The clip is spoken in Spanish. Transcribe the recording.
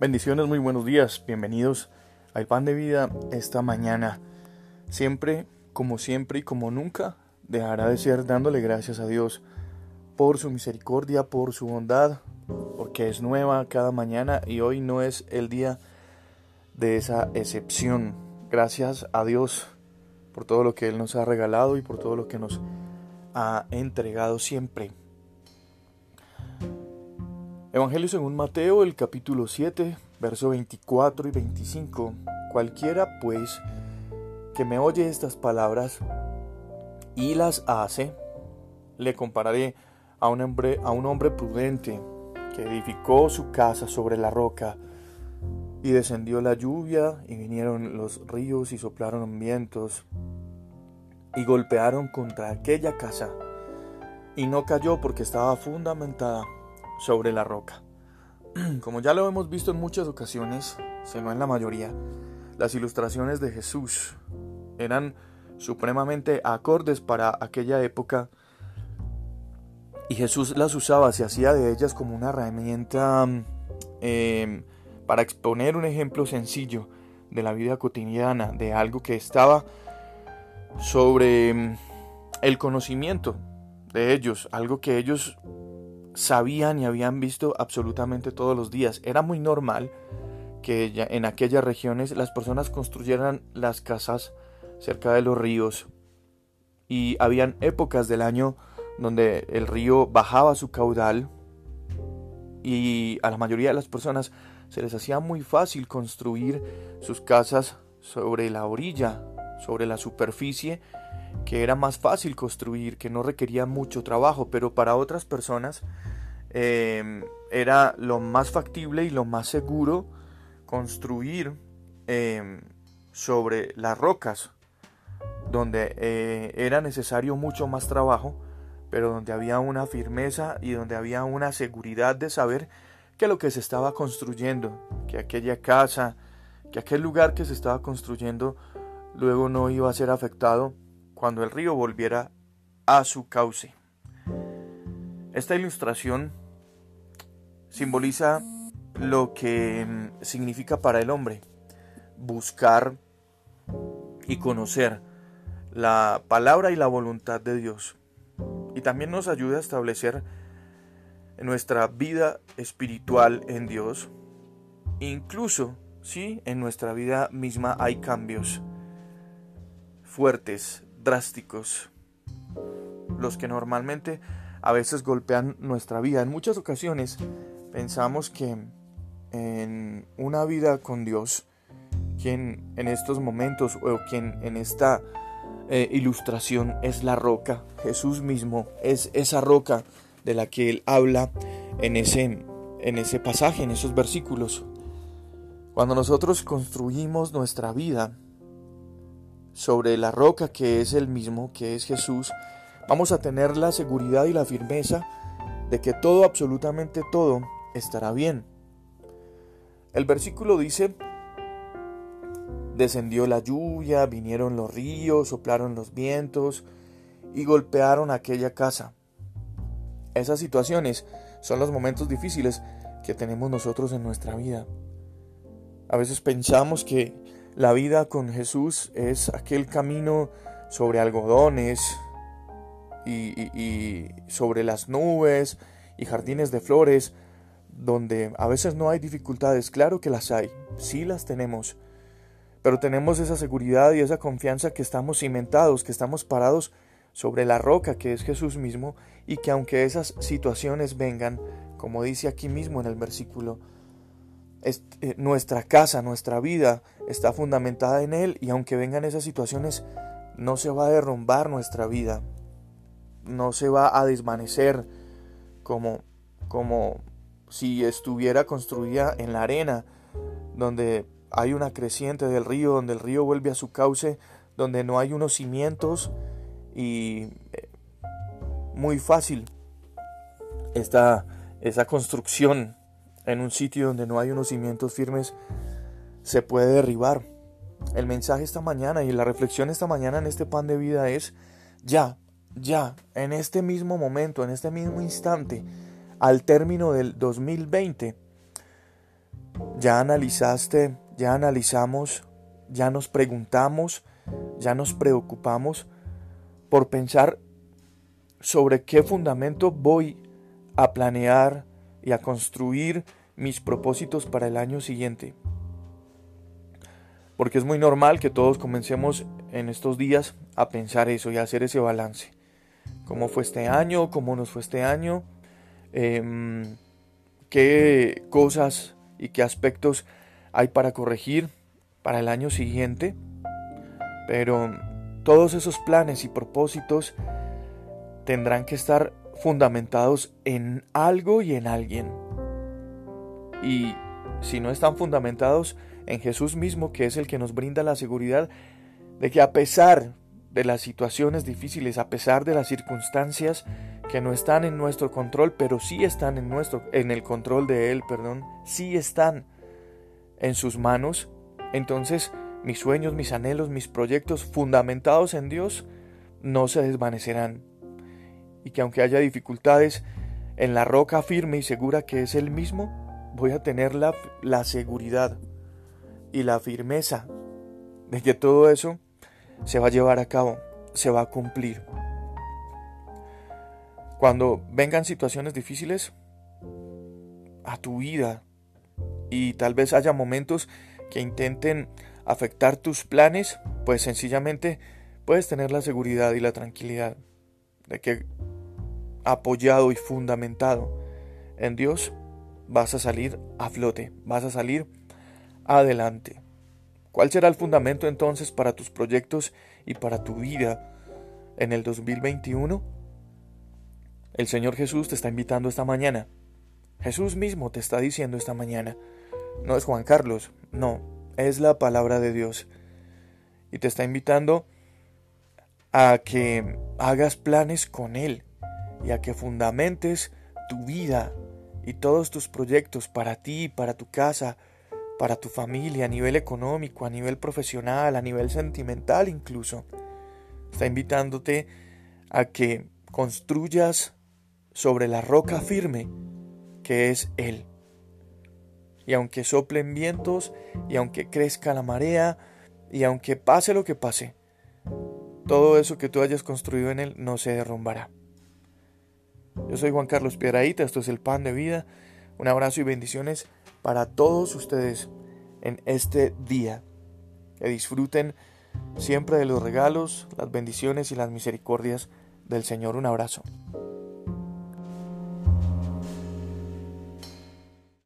Bendiciones, muy buenos días, bienvenidos al pan de vida esta mañana. Siempre, como siempre y como nunca, dejará de ser dándole gracias a Dios por su misericordia, por su bondad, porque es nueva cada mañana y hoy no es el día de esa excepción. Gracias a Dios por todo lo que Él nos ha regalado y por todo lo que nos ha entregado siempre. Evangelio según Mateo, el capítulo 7, verso 24 y 25. Cualquiera, pues, que me oye estas palabras y las hace, le compararé a un hombre, a un hombre prudente que edificó su casa sobre la roca. Y descendió la lluvia, y vinieron los ríos y soplaron vientos, y golpearon contra aquella casa, y no cayó porque estaba fundamentada sobre la roca. Como ya lo hemos visto en muchas ocasiones, si no en la mayoría, las ilustraciones de Jesús eran supremamente acordes para aquella época y Jesús las usaba, se hacía de ellas como una herramienta em, para exponer un ejemplo sencillo de la vida cotidiana, de algo que estaba sobre em, el conocimiento de ellos, algo que ellos sabían y habían visto absolutamente todos los días. Era muy normal que en aquellas regiones las personas construyeran las casas cerca de los ríos y habían épocas del año donde el río bajaba su caudal y a la mayoría de las personas se les hacía muy fácil construir sus casas sobre la orilla, sobre la superficie, que era más fácil construir, que no requería mucho trabajo, pero para otras personas Em, era lo más factible y lo más seguro construir em, sobre las rocas, donde eh, era necesario mucho más trabajo, pero donde había una firmeza y donde había una seguridad de saber que lo que se estaba construyendo, que aquella casa, que aquel lugar que se estaba construyendo luego no iba a ser afectado cuando el río volviera a su cauce. Esta ilustración simboliza lo que mm, significa para el hombre buscar y conocer la palabra y la voluntad de Dios. Y también nos ayuda a establecer nuestra vida espiritual en Dios. Incluso si en nuestra vida misma hay cambios fuertes, drásticos, los que normalmente a veces golpean nuestra vida. En muchas ocasiones pensamos que en una vida con Dios, quien en estos momentos o quien en esta eh, ilustración es la roca, Jesús mismo es esa roca de la que él habla en ese, en ese pasaje, en esos versículos. Cuando nosotros construimos nuestra vida sobre la roca que es el mismo, que es Jesús, vamos a tener la seguridad y la firmeza de que todo, absolutamente todo, estará bien. El versículo dice, descendió la lluvia, vinieron los ríos, soplaron los vientos y golpearon aquella casa. Esas situaciones son los momentos difíciles que tenemos nosotros en nuestra vida. A veces pensamos que la vida con Jesús es aquel camino sobre algodones, y, sobre las nubes y jardines de flores, donde a veces no hay dificultades, claro que las hay, sí las tenemos, pero tenemos esa seguridad y esa confianza que estamos cimentados, que estamos parados sobre la roca que es Jesús mismo y que aunque esas situaciones vengan, como dice aquí mismo en el versículo, eh, nuestra casa, nuestra vida está fundamentada en Él y aunque vengan esas situaciones, no se va a derrumbar nuestra vida, no se va a desvanecer como, como si estuviera construida en la arena, donde hay una creciente del río, donde el río vuelve a su cauce, donde no hay unos cimientos y eh, muy fácil esta, esa construcción en un sitio donde no hay unos cimientos firmes se puede derribar. El mensaje esta mañana y la reflexión esta mañana en este pan de vida es ya, ya, en este mismo momento, en este mismo instante, al término del 2020, ya analizaste, ya analizamos, ya nos preguntamos, ya nos preocupamos por pensar sobre qué fundamento voy a planear y a construir mis propósitos para el año siguiente. Porque es muy normal que todos comencemos en estos días a pensar eso y a hacer ese balance. ¿Cómo fue este año? ¿Cómo nos fue este año? Em, ¿Qué cosas y qué aspectos hay para corregir para el año siguiente? Pero todos esos planes y propósitos tendrán que estar fundamentados en algo y en alguien. Y si no están fundamentados en Jesús mismo, que es el que nos brinda la seguridad de que a pesar de las situaciones difíciles, a pesar de las circunstancias que no están en nuestro control, pero sí están en nuestro en el control de él, perdón, sí están en sus manos, entonces mis sueños, mis anhelos, mis proyectos fundamentados en Dios no se desvanecerán. Y que aunque haya dificultades en la roca firme y segura que es Él mismo, voy a tener la, la seguridad y la firmeza de que todo eso se va a llevar a cabo, se va a cumplir. Cuando vengan situaciones difíciles a tu vida y tal vez haya momentos que intenten afectar tus planes, pues sencillamente puedes tener la seguridad y la tranquilidad de que apoyado y fundamentado en Dios vas a salir a flote, vas a salir adelante. ¿Cuál será el fundamento entonces para tus proyectos y para tu vida en el 2021? El Señor Jesús te está invitando esta mañana. Jesús mismo te está diciendo esta mañana. No es Juan Carlos, no, es la palabra de Dios. Y te está invitando a que hagas planes con Él y a que fundamentes tu vida y todos tus proyectos para ti, para tu casa, para tu familia, a nivel económico, a nivel profesional, a nivel sentimental incluso. Está invitándote a que construyas sobre la roca firme que es Él. Y aunque soplen vientos, y aunque crezca la marea, y aunque pase lo que pase, todo eso que tú hayas construido en Él no se derrumbará. Yo soy Juan Carlos Piedraíta, esto es el pan de vida. Un abrazo y bendiciones para todos ustedes en este día. Que disfruten siempre de los regalos, las bendiciones y las misericordias del Señor. Un abrazo.